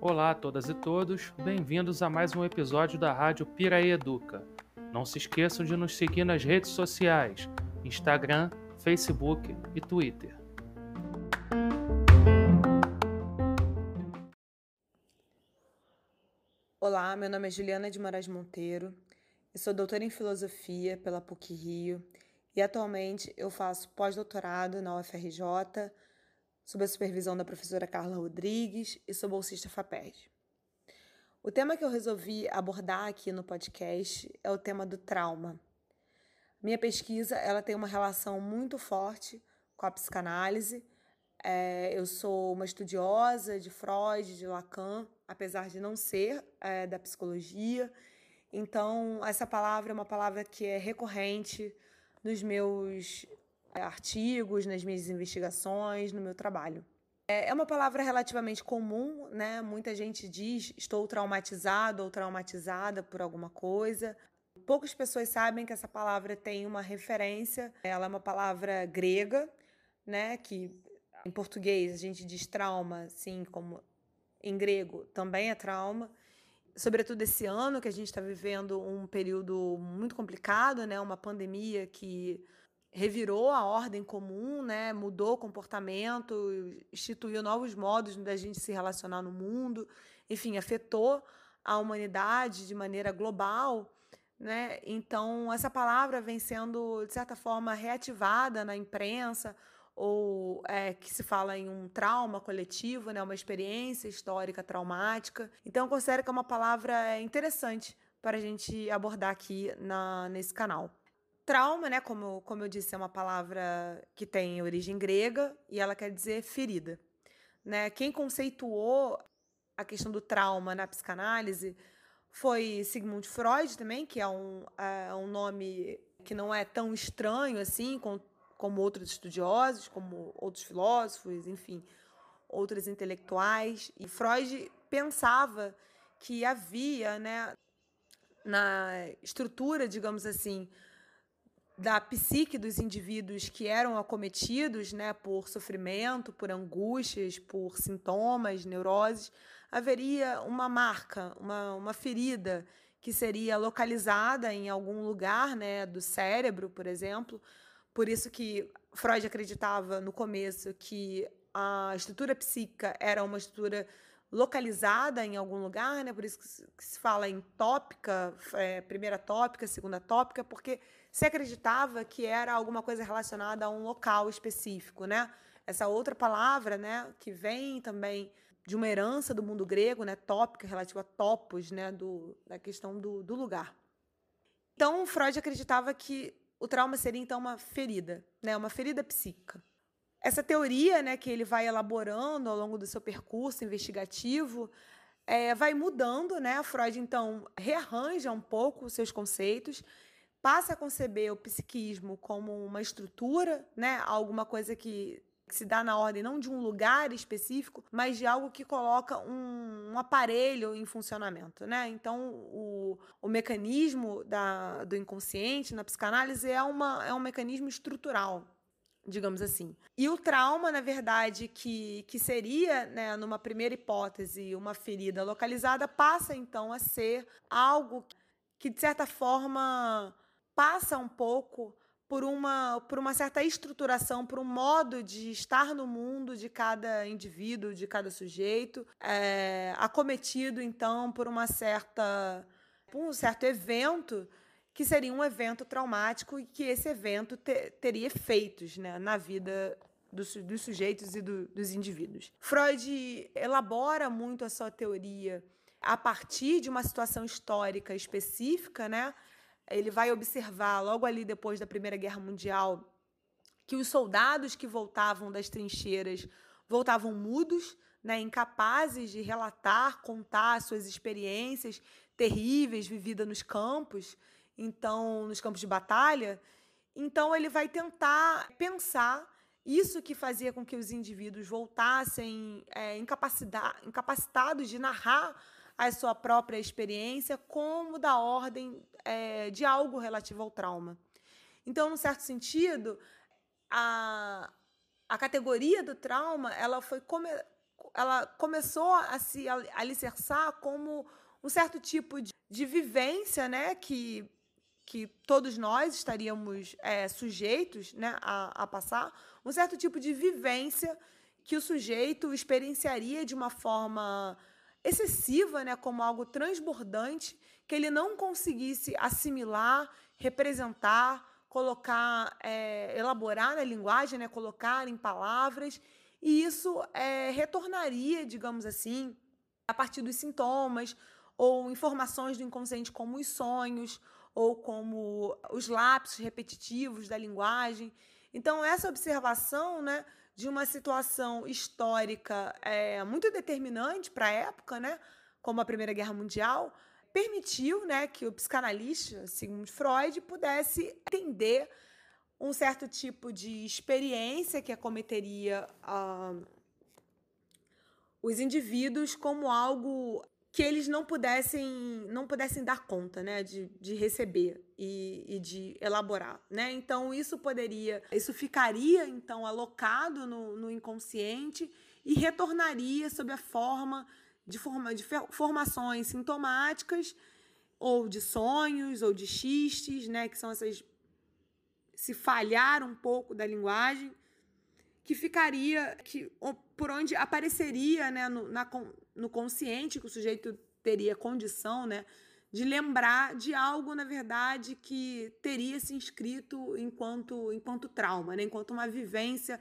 Olá a todas e todos, bem-vindos a mais um episódio da Rádio Piraí Educa. Não se esqueçam de nos seguir nas redes sociais, Instagram, Facebook e Twitter. Olá, meu nome é Juliana de Moraes Monteiro, eu sou doutora em Filosofia pela PUC Rio e atualmente eu faço pós-doutorado na UFRJ sob a supervisão da professora Carla Rodrigues e sou bolsista FAPERJ. O tema que eu resolvi abordar aqui no podcast é o tema do trauma. Minha pesquisa ela tem uma relação muito forte com a psicanálise. É, eu sou uma estudiosa de Freud, de Lacan, apesar de não ser é, da psicologia. Então, essa palavra é uma palavra que é recorrente nos meus é, artigos, nas minhas investigações, no meu trabalho. É, é uma palavra relativamente comum, né? Muita gente diz estou traumatizado ou traumatizada por alguma coisa. Poucas pessoas sabem que essa palavra tem uma referência. Ela é uma palavra grega, né? Que em português a gente diz trauma, assim como em grego também é trauma. Sobretudo esse ano que a gente está vivendo um período muito complicado, né? Uma pandemia que revirou a ordem comum, né? mudou o comportamento, instituiu novos modos da gente se relacionar no mundo, enfim, afetou a humanidade de maneira global. Né? Então, essa palavra vem sendo, de certa forma, reativada na imprensa, ou é, que se fala em um trauma coletivo, né? uma experiência histórica traumática. Então, eu considero que é uma palavra interessante para a gente abordar aqui na, nesse canal. Trauma, né, como, como eu disse, é uma palavra que tem origem grega e ela quer dizer ferida. Né? Quem conceituou a questão do trauma na psicanálise foi Sigmund Freud também, que é um, é um nome que não é tão estranho assim com, como outros estudiosos, como outros filósofos, enfim, outros intelectuais. E Freud pensava que havia, né, na estrutura, digamos assim, da psique dos indivíduos que eram acometidos né, por sofrimento, por angústias, por sintomas, neuroses, haveria uma marca, uma, uma ferida que seria localizada em algum lugar né, do cérebro, por exemplo. Por isso que Freud acreditava no começo que a estrutura psíquica era uma estrutura localizada em algum lugar, né? Por isso que se fala em tópica, é, primeira tópica, segunda tópica, porque se acreditava que era alguma coisa relacionada a um local específico, né? Essa outra palavra, né, que vem também de uma herança do mundo grego, né, tópica, relativa a topos, né, do, da questão do, do lugar. Então, Freud acreditava que o trauma seria então uma ferida, né, uma ferida psíquica. Essa teoria, né, que ele vai elaborando ao longo do seu percurso investigativo, é, vai mudando, né? Freud então rearranja um pouco os seus conceitos, passa a conceber o psiquismo como uma estrutura, né? Alguma coisa que que se dá na ordem não de um lugar específico, mas de algo que coloca um, um aparelho em funcionamento, né? Então, o, o mecanismo da, do inconsciente na psicanálise é, uma, é um mecanismo estrutural, digamos assim. E o trauma, na verdade, que, que seria, né, numa primeira hipótese, uma ferida localizada, passa então a ser algo que, de certa forma, passa um pouco por uma, por uma certa estruturação, por um modo de estar no mundo de cada indivíduo, de cada sujeito, é, acometido então por uma certa por um certo evento que seria um evento traumático e que esse evento te, teria efeitos né, na vida dos, dos sujeitos e do, dos indivíduos. Freud elabora muito a sua teoria a partir de uma situação histórica específica, né? Ele vai observar logo ali depois da Primeira Guerra Mundial que os soldados que voltavam das trincheiras voltavam mudos, né, incapazes de relatar, contar suas experiências terríveis vividas nos campos então nos campos de batalha. Então ele vai tentar pensar isso que fazia com que os indivíduos voltassem é, incapacitados de narrar a sua própria experiência como da ordem é, de algo relativo ao trauma. Então, num certo sentido, a, a categoria do trauma ela foi come, ela começou a se alicerçar como um certo tipo de, de vivência, né, que que todos nós estaríamos é, sujeitos né, a, a passar, um certo tipo de vivência que o sujeito experienciaria de uma forma excessiva, né, como algo transbordante, que ele não conseguisse assimilar, representar, colocar, é, elaborar na linguagem, né, colocar em palavras, e isso é, retornaria, digamos assim, a partir dos sintomas ou informações do inconsciente, como os sonhos ou como os lapsos repetitivos da linguagem. Então, essa observação né, de uma situação histórica é, muito determinante para a época, né, como a Primeira Guerra Mundial, permitiu né, que o psicanalista, segundo Freud, pudesse entender um certo tipo de experiência que acometeria uh, os indivíduos como algo que eles não pudessem não pudessem dar conta né, de, de receber e, e de elaborar. Né? Então, isso poderia, isso ficaria então alocado no, no inconsciente e retornaria sob a forma de, forma, de formações sintomáticas ou de sonhos ou de xistes, né, que são essas se falhar um pouco da linguagem, que ficaria, que por onde apareceria né, no, na, no consciente, que o sujeito teria condição né, de lembrar de algo, na verdade, que teria se inscrito enquanto, enquanto trauma, né, enquanto uma vivência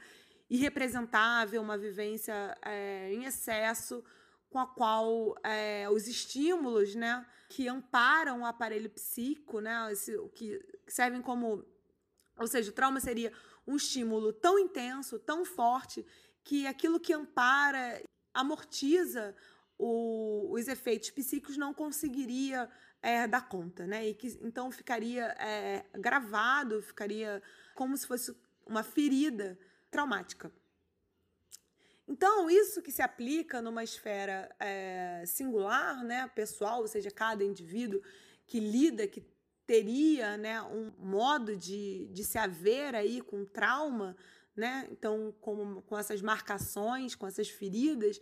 irrepresentável, uma vivência é, em excesso, com a qual é, os estímulos né, que amparam o aparelho psíquico, né, esse, que servem como. Ou seja, o trauma seria um estímulo tão intenso, tão forte, que aquilo que ampara, amortiza o, os efeitos psíquicos não conseguiria é, dar conta, né? E que então ficaria é, gravado, ficaria como se fosse uma ferida traumática. Então, isso que se aplica numa esfera é, singular, né, pessoal, ou seja, cada indivíduo que lida, que teria né, um modo de, de se haver aí com trauma, né? Então, com, com essas marcações, com essas feridas,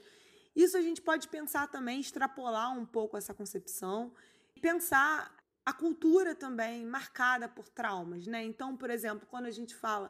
isso a gente pode pensar também, extrapolar um pouco essa concepção, pensar a cultura também marcada por traumas, né? Então, por exemplo, quando a gente fala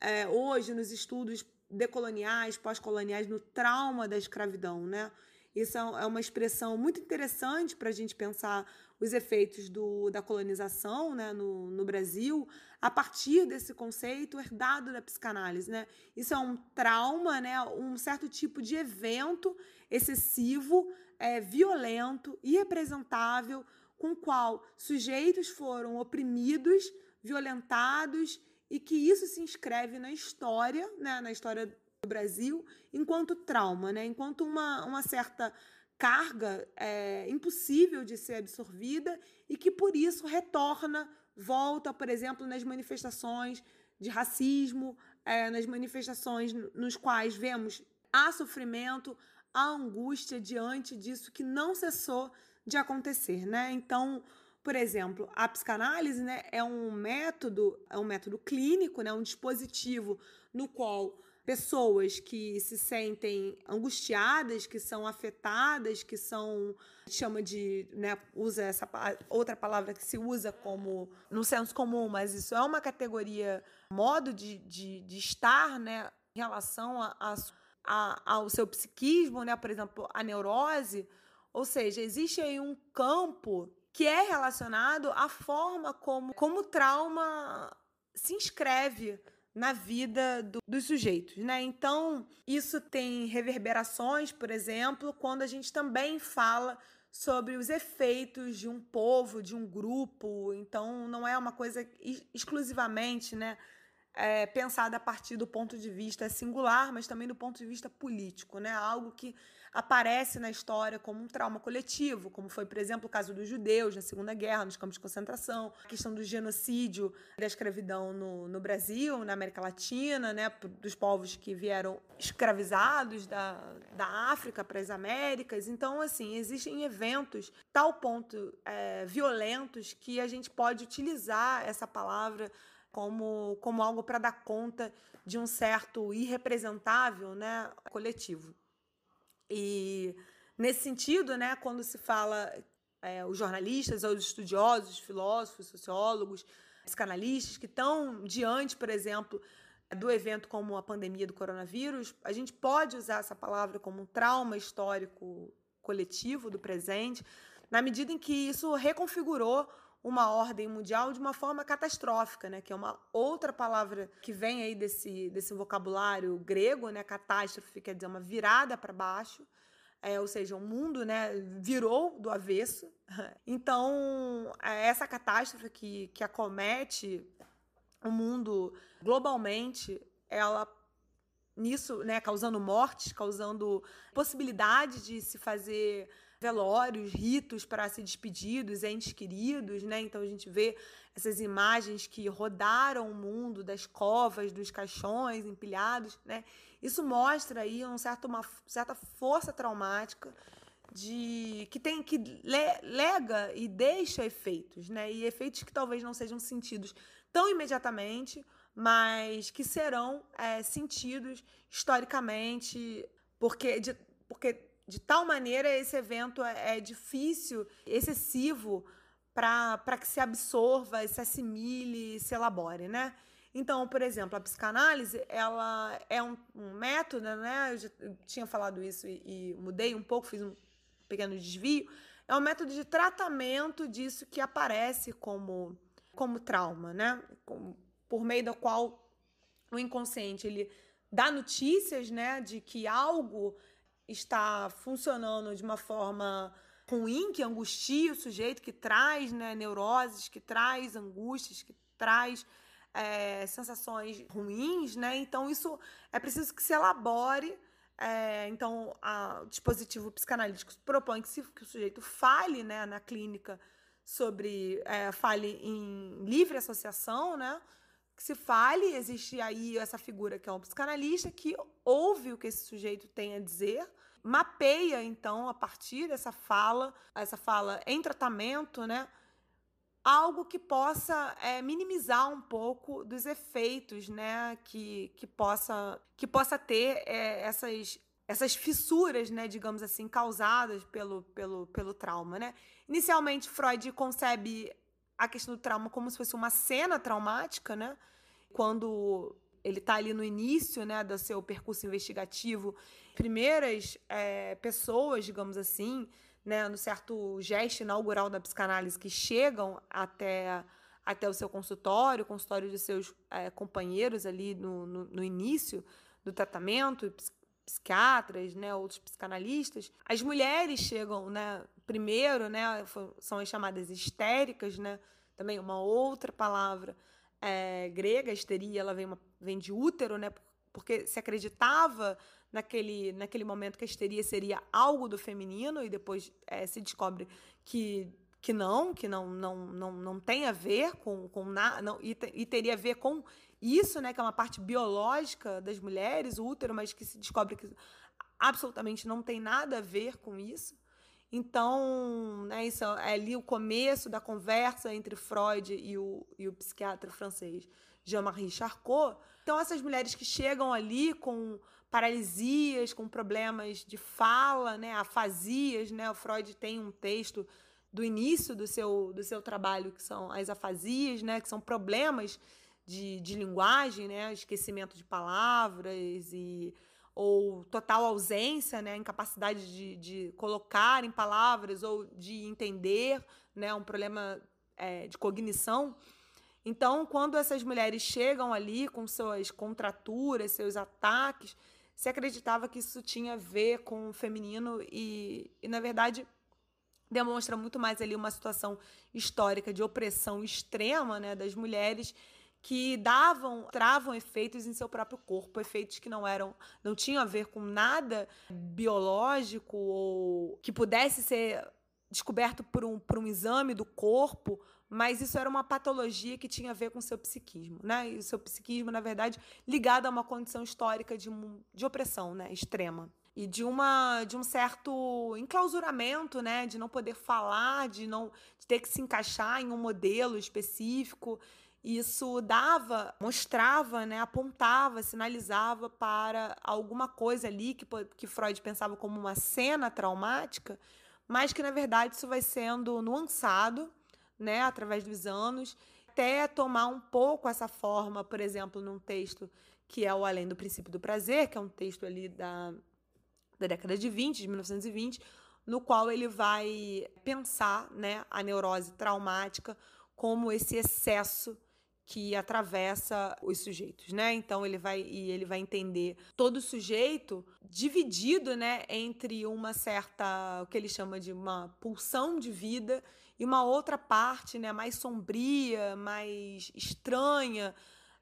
é, hoje nos estudos decoloniais, pós-coloniais, no trauma da escravidão, né? Isso é, é uma expressão muito interessante para a gente pensar os efeitos do, da colonização né, no, no Brasil a partir desse conceito herdado da psicanálise. Né? Isso é um trauma, né, um certo tipo de evento excessivo, é, violento, irrepresentável, com o qual sujeitos foram oprimidos, violentados e que isso se inscreve na história, né, na história do Brasil, enquanto trauma, né, enquanto uma, uma certa carga é, impossível de ser absorvida e que por isso retorna, volta, por exemplo, nas manifestações de racismo, é, nas manifestações nos quais vemos há sofrimento, há angústia diante disso que não cessou de acontecer, né? Então, por exemplo, a psicanálise né, é um método, é um método clínico, né, um dispositivo no qual pessoas que se sentem angustiadas, que são afetadas, que são chama de, né, usa essa outra palavra que se usa como no senso comum, mas isso é uma categoria, modo de, de, de estar, né, em relação a, a, a, ao seu psiquismo, né, por exemplo, a neurose, ou seja, existe aí um campo que é relacionado à forma como, como o trauma se inscreve na vida do, dos sujeitos, né? Então, isso tem reverberações, por exemplo, quando a gente também fala sobre os efeitos de um povo, de um grupo. Então, não é uma coisa exclusivamente, né? É, pensada a partir do ponto de vista singular, mas também do ponto de vista político, né? Algo que aparece na história como um trauma coletivo, como foi, por exemplo, o caso dos judeus na Segunda Guerra, nos campos de concentração, a questão do genocídio da escravidão no, no Brasil, na América Latina, né, dos povos que vieram escravizados da, da África para as Américas. Então, assim, existem eventos tal ponto é, violentos que a gente pode utilizar essa palavra como, como algo para dar conta de um certo irrepresentável né, coletivo. E nesse sentido, né, quando se fala é, os jornalistas, os estudiosos, filósofos, sociólogos, psicanalistas que estão diante, por exemplo, do evento como a pandemia do coronavírus, a gente pode usar essa palavra como um trauma histórico coletivo do presente, na medida em que isso reconfigurou uma ordem mundial de uma forma catastrófica, né? Que é uma outra palavra que vem aí desse, desse vocabulário grego, né? Catástrofe quer dizer uma virada para baixo. É, ou seja, o mundo né, virou do avesso. Então, é, essa catástrofe que, que acomete o mundo globalmente, ela nisso, né, causando mortes, causando possibilidade de se fazer velórios, ritos para se despedir dos entes queridos, né? Então a gente vê essas imagens que rodaram o mundo das covas, dos caixões empilhados, né? Isso mostra aí um certo, uma certa força traumática de que tem que le, lega e deixa efeitos, né? E efeitos que talvez não sejam sentidos tão imediatamente, mas que serão é, sentidos historicamente, porque de, porque de tal maneira esse evento é, é difícil, excessivo para que se absorva, se assimile, se elabore, né? Então, por exemplo, a psicanálise, ela é um, um método, né? Eu, já, tinha falado isso e, e, mudei um pouco, fiz um pequeno desvio. É um método de tratamento disso que aparece como, como trauma, né? Como, por meio do qual o inconsciente ele dá notícias, né, de que algo está funcionando de uma forma ruim, que angustia o sujeito, que traz né, neuroses, que traz angústias, que traz é, sensações ruins, né? Então, isso é preciso que se elabore. É, então, a, o dispositivo psicanalítico propõe que, se, que o sujeito fale né, na clínica sobre. É, fale em livre associação, né? Que se fale, existe aí essa figura que é um psicanalista que ouve o que esse sujeito tem a dizer, mapeia, então, a partir dessa fala, essa fala em tratamento, né? algo que possa é, minimizar um pouco dos efeitos, né, que, que possa que possa ter é, essas essas fissuras, né, digamos assim, causadas pelo, pelo, pelo trauma, né? Inicialmente Freud concebe a questão do trauma como se fosse uma cena traumática, né? Quando ele está ali no início, né, do seu percurso investigativo, primeiras é, pessoas, digamos assim, né, no certo gesto inaugural da psicanálise que chegam até, até o seu consultório, consultório de seus é, companheiros ali no, no, no, início do tratamento, psiquiatras, né, outros psicanalistas. As mulheres chegam, né, primeiro, né, são as chamadas histéricas, né, também uma outra palavra é, grega, histeria, ela vem, uma, vem de útero, né, porque se acreditava naquele, naquele momento que a histeria seria algo do feminino e depois é, se descobre que, que não, que não, não, não, não tem a ver com, com nada, e, e teria a ver com isso, né, que é uma parte biológica das mulheres, o útero, mas que se descobre que absolutamente não tem nada a ver com isso. Então, né, isso é ali o começo da conversa entre Freud e o, e o psiquiatra francês Jean-Marie Charcot. Então, essas mulheres que chegam ali com paralisias, com problemas de fala, né, afasias, né? O Freud tem um texto do início do seu, do seu trabalho que são as afasias, né, que são problemas de, de linguagem, né, esquecimento de palavras e ou total ausência, né, incapacidade de, de colocar em palavras ou de entender, né, um problema é, de cognição. Então, quando essas mulheres chegam ali com suas contraturas, seus ataques, se acreditava que isso tinha a ver com o feminino e, e, na verdade, demonstra muito mais ali uma situação histórica de opressão extrema né, das mulheres que davam, travam efeitos em seu próprio corpo, efeitos que não eram, não tinham a ver com nada biológico ou que pudesse ser descoberto por um, por um exame do corpo mas isso era uma patologia que tinha a ver com seu psiquismo, né? E o seu psiquismo, na verdade, ligado a uma condição histórica de, de opressão, né, extrema. E de, uma, de um certo enclausuramento, né? De não poder falar, de não de ter que se encaixar em um modelo específico. Isso dava, mostrava, né, apontava, sinalizava para alguma coisa ali que, que Freud pensava como uma cena traumática, mas que na verdade isso vai sendo nuançado, né, através dos anos, até tomar um pouco essa forma, por exemplo, num texto que é o Além do Princípio do Prazer, que é um texto ali da, da década de 20, de 1920, no qual ele vai pensar, né, a neurose traumática como esse excesso que atravessa os sujeitos, né? Então ele vai e ele vai entender todo sujeito dividido, né, entre uma certa o que ele chama de uma pulsão de vida e uma outra parte, né, mais sombria, mais estranha,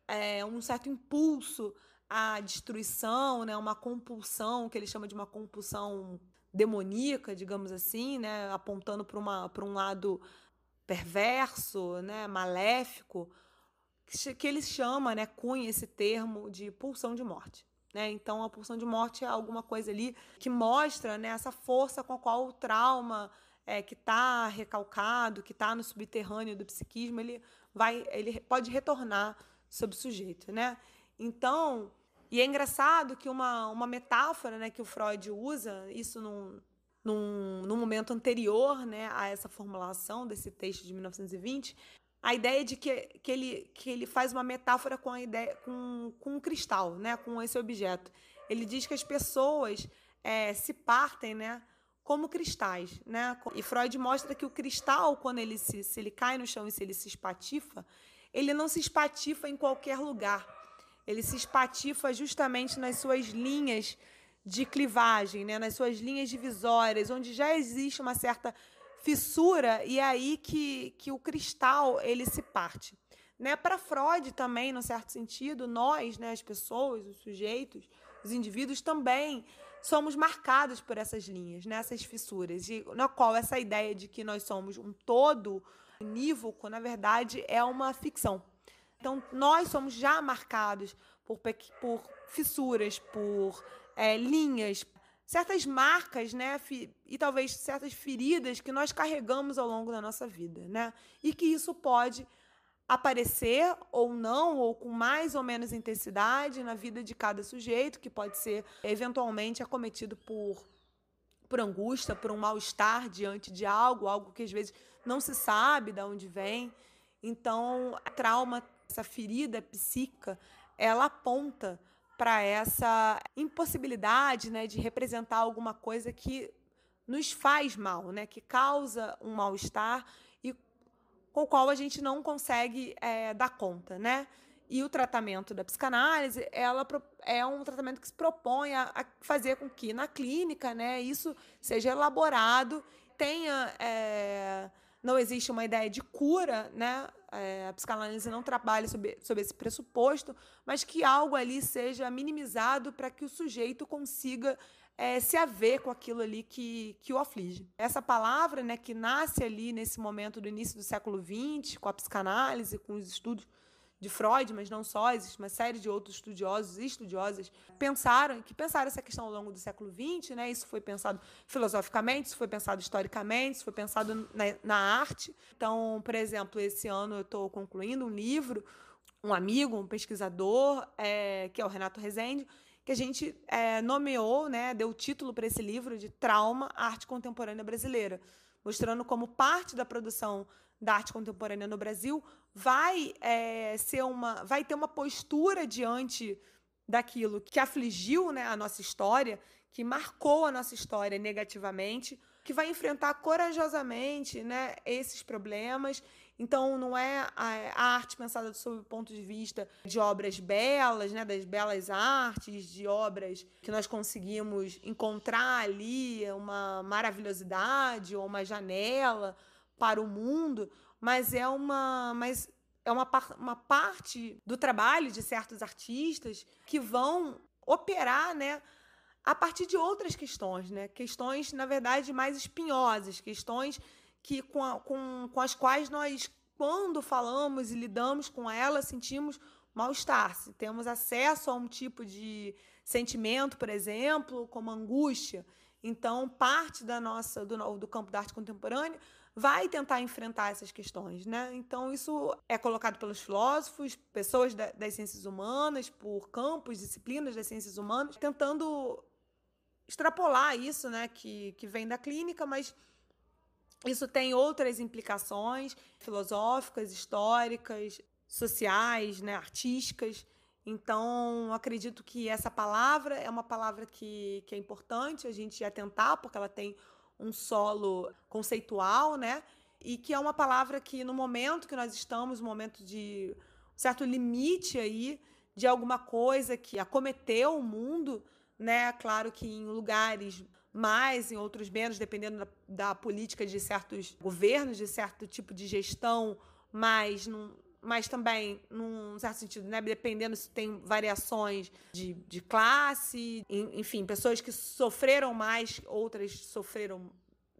é, um certo impulso à destruição, né, uma compulsão que ele chama de uma compulsão demoníaca, digamos assim, né, apontando para uma para um lado perverso, né, maléfico que ele chama, né, cunha esse termo de pulsão de morte. Né? Então, a pulsão de morte é alguma coisa ali que mostra né, essa força com a qual o trauma é, que está recalcado, que está no subterrâneo do psiquismo, ele vai, ele pode retornar sobre o sujeito, né? Então, e é engraçado que uma, uma metáfora, né, que o Freud usa, isso num, num, num momento anterior, né, a essa formulação desse texto de 1920, a ideia de que, que, ele, que ele faz uma metáfora com a ideia com, com um cristal, né, com esse objeto. Ele diz que as pessoas é, se partem, né, como cristais, né? E Freud mostra que o cristal, quando ele se, se ele cai no chão e se ele se espatifa, ele não se espatifa em qualquer lugar. Ele se espatifa justamente nas suas linhas de clivagem, né? nas suas linhas divisórias, onde já existe uma certa fissura e é aí que, que o cristal ele se parte. Né? Para Freud também, no certo sentido, nós, né, as pessoas, os sujeitos, os indivíduos também somos marcados por essas linhas, né, essas fissuras, e na qual essa ideia de que nós somos um todo unívoco, na verdade, é uma ficção. Então, nós somos já marcados por, por fissuras, por é, linhas, certas marcas, né, e talvez certas feridas que nós carregamos ao longo da nossa vida, né? E que isso pode aparecer ou não, ou com mais ou menos intensidade na vida de cada sujeito, que pode ser eventualmente acometido por por angústia, por um mal-estar diante de algo, algo que às vezes não se sabe de onde vem. Então, a trauma, essa ferida psíquica, ela aponta para essa impossibilidade né, de representar alguma coisa que nos faz mal, né, que causa um mal-estar e com o qual a gente não consegue é, dar conta. Né? E o tratamento da psicanálise ela é um tratamento que se propõe a, a fazer com que na clínica né, isso seja elaborado, tenha. É, não existe uma ideia de cura, né? É, a psicanálise não trabalha sobre, sobre esse pressuposto, mas que algo ali seja minimizado para que o sujeito consiga é, se haver com aquilo ali que, que o aflige. Essa palavra, né, que nasce ali nesse momento do início do século XX, com a psicanálise, com os estudos de Freud, mas não só, existe uma série de outros estudiosos e estudiosas pensaram, que pensaram essa questão ao longo do século XX, né? Isso foi pensado filosoficamente, isso foi pensado historicamente, isso foi pensado na, na arte. Então, por exemplo, esse ano eu estou concluindo um livro, um amigo, um pesquisador, é, que é o Renato Rezende, que a gente é, nomeou, né, deu título para esse livro de Trauma, Arte Contemporânea Brasileira, mostrando como parte da produção da arte contemporânea no Brasil vai é, ser uma, vai ter uma postura diante daquilo que afligiu né, a nossa história, que marcou a nossa história negativamente, que vai enfrentar corajosamente né, esses problemas. Então, não é a, arte pensada sob o ponto de vista de obras belas, né, das belas artes, de obras que nós conseguimos encontrar ali uma maravilhosidade ou uma janela para o mundo, mas é uma, mas é uma, uma parte do trabalho de certos artistas que vão operar, né, a partir de outras questões, né? Questões, na verdade, mais espinhosas, questões que com, a, com, com as quais nós, quando falamos e lidamos com elas, sentimos mal-estar. Se temos acesso a um tipo de sentimento, por exemplo, como angústia, então parte da nossa do, do campo da arte contemporânea vai tentar enfrentar essas questões, né? Então isso é colocado pelos filósofos, pessoas das ciências humanas, por campos, disciplinas das ciências humanas, tentando extrapolar isso, né, que, que vem da clínica, mas isso tem outras implicações filosóficas, históricas, sociais, né, artísticas. Então, acredito que essa palavra é uma palavra que, que é importante a gente atentar, porque ela tem um solo conceitual, né? E que é uma palavra que, no momento que nós estamos, um momento de um certo limite aí, de alguma coisa que acometeu o mundo, né? Claro que em lugares mais, em outros menos, dependendo da, da política de certos governos, de certo tipo de gestão, mas mas também, num certo sentido, né? dependendo se tem variações de, de classe, enfim, pessoas que sofreram mais, outras sofreram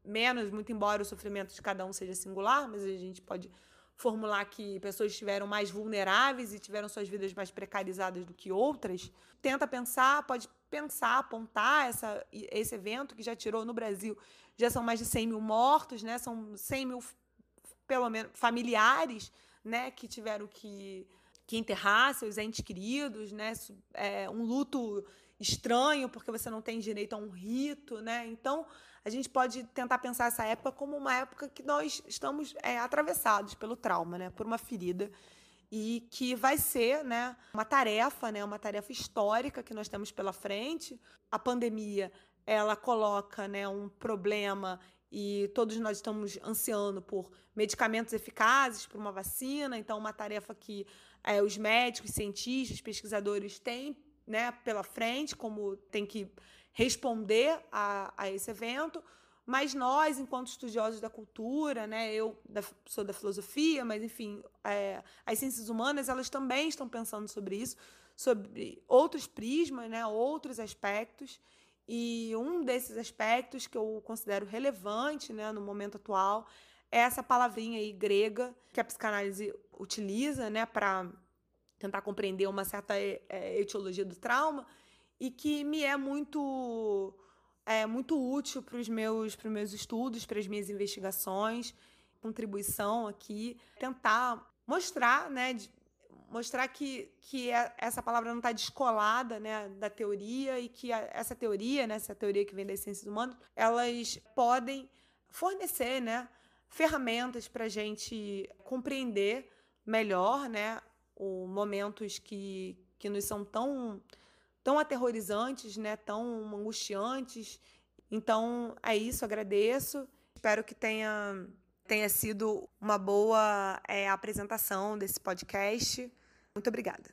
menos, muito embora o sofrimento de cada um seja singular, mas a gente pode formular que pessoas estiveram mais vulneráveis e tiveram suas vidas mais precarizadas do que outras. Tenta pensar, pode pensar, apontar essa, esse evento que já tirou no Brasil, já são mais de 100 mil mortos, né? São 100 mil, pelo menos, familiares, né? Que tiveram que, que enterrar seus entes queridos, né? É um luto estranho, porque você não tem direito a um rito, né? Então, a gente pode tentar pensar essa época como uma época que nós estamos é, atravessados pelo trauma, né? Por uma ferida e que vai ser né, uma tarefa, né, uma tarefa histórica que nós temos pela frente. A pandemia ela coloca né, um problema e todos nós estamos ansiando por medicamentos eficazes, por uma vacina, então uma tarefa que é, os médicos, cientistas, pesquisadores têm né, pela frente, como tem que responder a, a esse evento. Mas nós, enquanto estudiosos da cultura, né, eu da, sou da filosofia, mas enfim, é, as ciências humanas elas também estão pensando sobre isso, sobre outros prismas, né, outros aspectos. E um desses aspectos que eu considero relevante né, no momento atual é essa palavrinha aí grega que a psicanálise utiliza né, para tentar compreender uma certa é, etiologia do trauma e que me é muito é muito útil para os meus, meus estudos, para as minhas investigações, contribuição aqui, tentar mostrar, né, mostrar que, que é, essa palavra não está descolada né, da teoria e que essa teoria, né, essa teoria que vem das ciências humanas, elas podem fornecer né, ferramentas para a gente compreender melhor né, os momentos que, que nos são tão tão aterrorizantes, né, tão angustiantes. Então é isso, agradeço. Espero que tenha, tenha sido uma boa é, apresentação desse podcast. Muito obrigada.